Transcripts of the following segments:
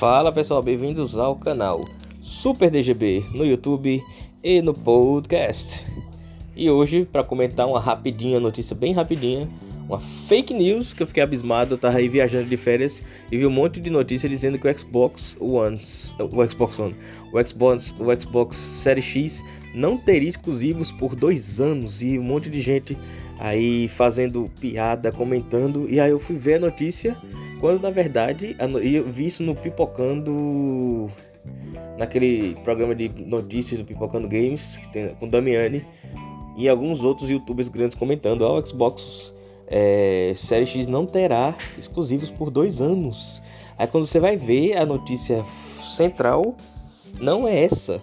Fala pessoal, bem-vindos ao canal Super DGB no YouTube e no podcast. E hoje, para comentar uma rapidinha, notícia bem rapidinha, uma fake news que eu fiquei abismado, eu tava aí viajando de férias e vi um monte de notícia dizendo que o Xbox One, o Xbox One, o Xbox, o Xbox Series X não teria exclusivos por dois anos e um monte de gente aí fazendo piada, comentando, e aí eu fui ver a notícia quando na verdade eu vi isso no Pipocando. Naquele programa de notícias do Pipocando Games, que tem com Damiani e alguns outros youtubers grandes comentando: oh, o Xbox é, Série X não terá exclusivos por dois anos. Aí quando você vai ver a notícia central, não é essa.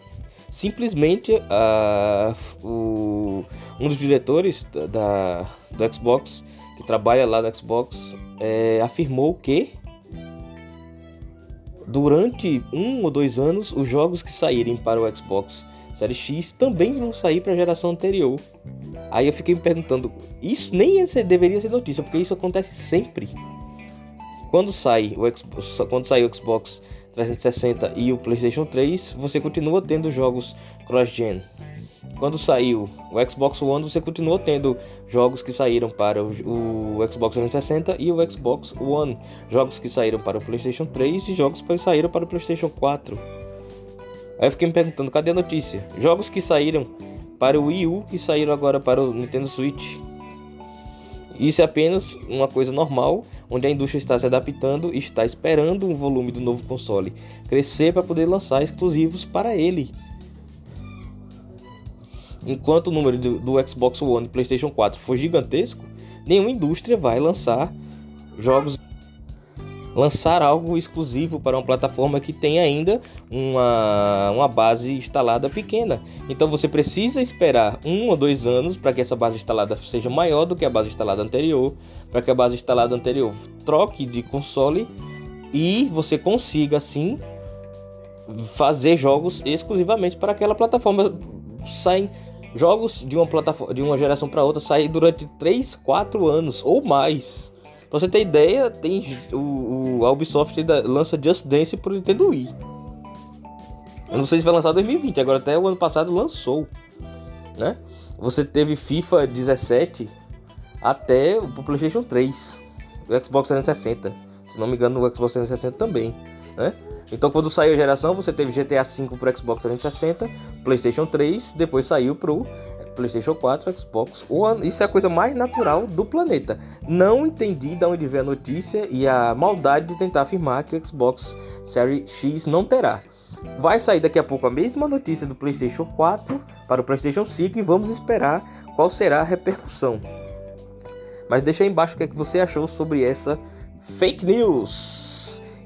Simplesmente uh, o, um dos diretores da, da, do Xbox que trabalha lá no Xbox, é, afirmou que durante um ou dois anos os jogos que saírem para o Xbox Series X também vão sair para a geração anterior. Aí eu fiquei me perguntando, isso nem deveria ser notícia, porque isso acontece sempre. Quando sai o Xbox, quando sai o Xbox 360 e o PlayStation 3, você continua tendo jogos cross-gen quando saiu o Xbox One, você continuou tendo jogos que saíram para o, o, Xbox 360 e o Xbox One, jogos que saíram para o PlayStation 3 e jogos que saíram para o PlayStation 4. Aí eu fiquei me perguntando, cadê a notícia? Jogos que saíram para o Wii U, que saíram agora para o Nintendo Switch. Isso é apenas uma coisa normal, onde a indústria está se adaptando e está esperando um volume do novo console crescer para poder lançar exclusivos para ele. Enquanto o número do, do Xbox One e PlayStation 4 for gigantesco, nenhuma indústria vai lançar jogos lançar algo exclusivo para uma plataforma que tem ainda uma, uma base instalada pequena. Então você precisa esperar um ou dois anos para que essa base instalada seja maior do que a base instalada anterior, para que a base instalada anterior troque de console e você consiga assim fazer jogos exclusivamente para aquela plataforma. Saem Jogos de uma plataforma de uma geração para outra saem durante 3, 4 anos ou mais. Pra você ter ideia, tem o, o a Ubisoft lança Just Dance pro Nintendo Wii. Eu não sei se vai lançar em 2020, agora até o ano passado lançou, né? Você teve FIFA 17 até o PlayStation 3, o Xbox 360. Se não me engano, o Xbox 360 também, né? Então, quando saiu a geração, você teve GTA V para Xbox 360, PlayStation 3, depois saiu para o PlayStation 4, Xbox One. Isso é a coisa mais natural do planeta. Não entendi de onde veio a notícia e a maldade de tentar afirmar que o Xbox Series X não terá. Vai sair daqui a pouco a mesma notícia do PlayStation 4 para o PlayStation 5 e vamos esperar qual será a repercussão. Mas deixa aí embaixo o que, é que você achou sobre essa fake news.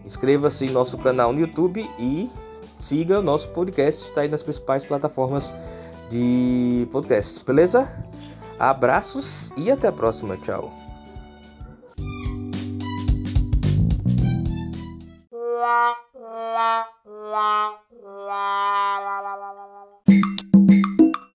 Inscreva-se em nosso canal no YouTube e siga nosso podcast, está aí nas principais plataformas de podcast, beleza? Abraços e até a próxima, tchau.